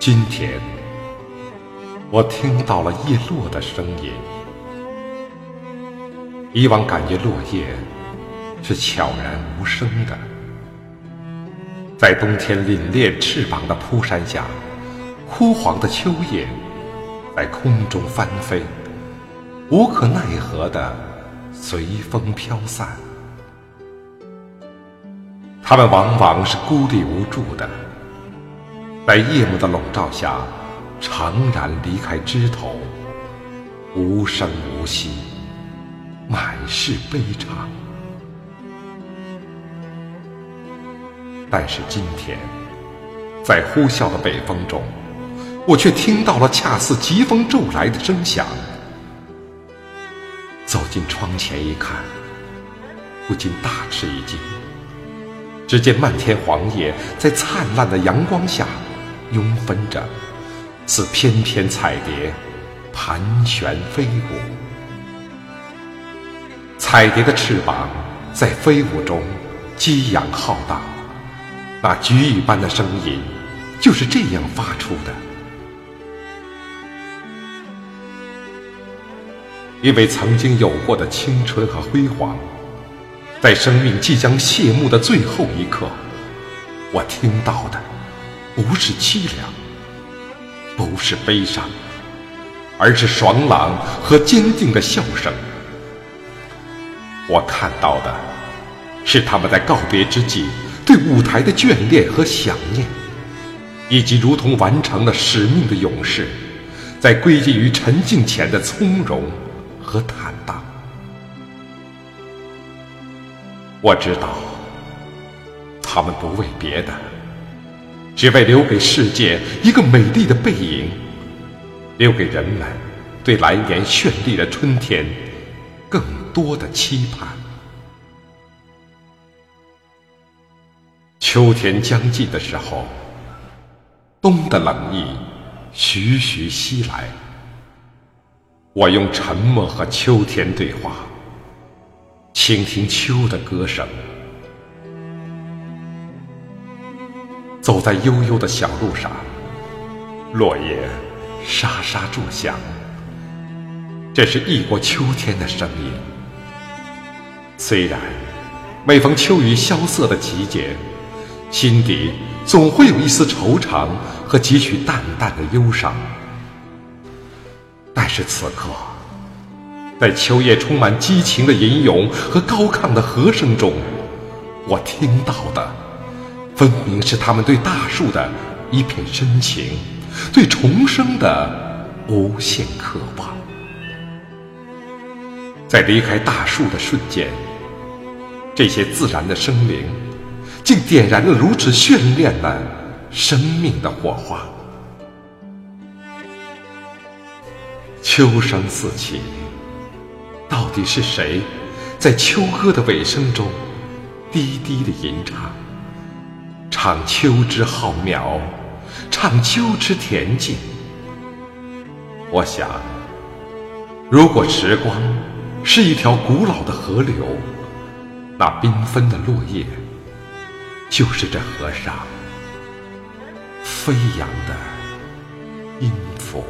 今天，我听到了叶落的声音。以往感觉落叶是悄然无声的，在冬天凛冽翅膀的铺山下，枯黄的秋叶在空中翻飞，无可奈何的随风飘散。它们往往是孤立无助的。在夜幕的笼罩下，怅然离开枝头，无声无息，满是悲怆。但是今天，在呼啸的北风中，我却听到了恰似疾风骤来的声响。走进窗前一看，不禁大吃一惊。只见漫天黄叶在灿烂的阳光下。拥分着，似翩翩彩蝶盘旋飞舞。彩蝶的翅膀在飞舞中激扬浩荡，那菊一般的声音就是这样发出的。因为曾经有过的青春和辉煌，在生命即将谢幕的最后一刻，我听到的。不是凄凉，不是悲伤，而是爽朗和坚定的笑声。我看到的，是他们在告别之际对舞台的眷恋和想念，以及如同完成了使命的勇士，在归结于沉静前的从容和坦荡。我知道，他们不为别的。只为留给世界一个美丽的背影，留给人们对来年绚丽的春天更多的期盼。秋天将近的时候，冬的冷意徐徐袭来。我用沉默和秋天对话，倾听秋的歌声。走在悠悠的小路上，落叶沙沙作响，这是异国秋天的声音。虽然每逢秋雨萧瑟的季节，心底总会有一丝惆怅和几许淡淡的忧伤，但是此刻，在秋叶充满激情的吟咏和高亢的和声中，我听到的。分明是他们对大树的一片深情，对重生的无限渴望。在离开大树的瞬间，这些自然的生灵，竟点燃了如此绚烂的生命的火花。秋声四起，到底是谁，在秋歌的尾声中，低低的吟唱？唱秋之浩渺，唱秋之恬静。我想，如果时光是一条古老的河流，那缤纷的落叶，就是这河上飞扬的音符。